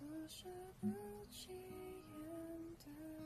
多少不起眼的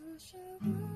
多少个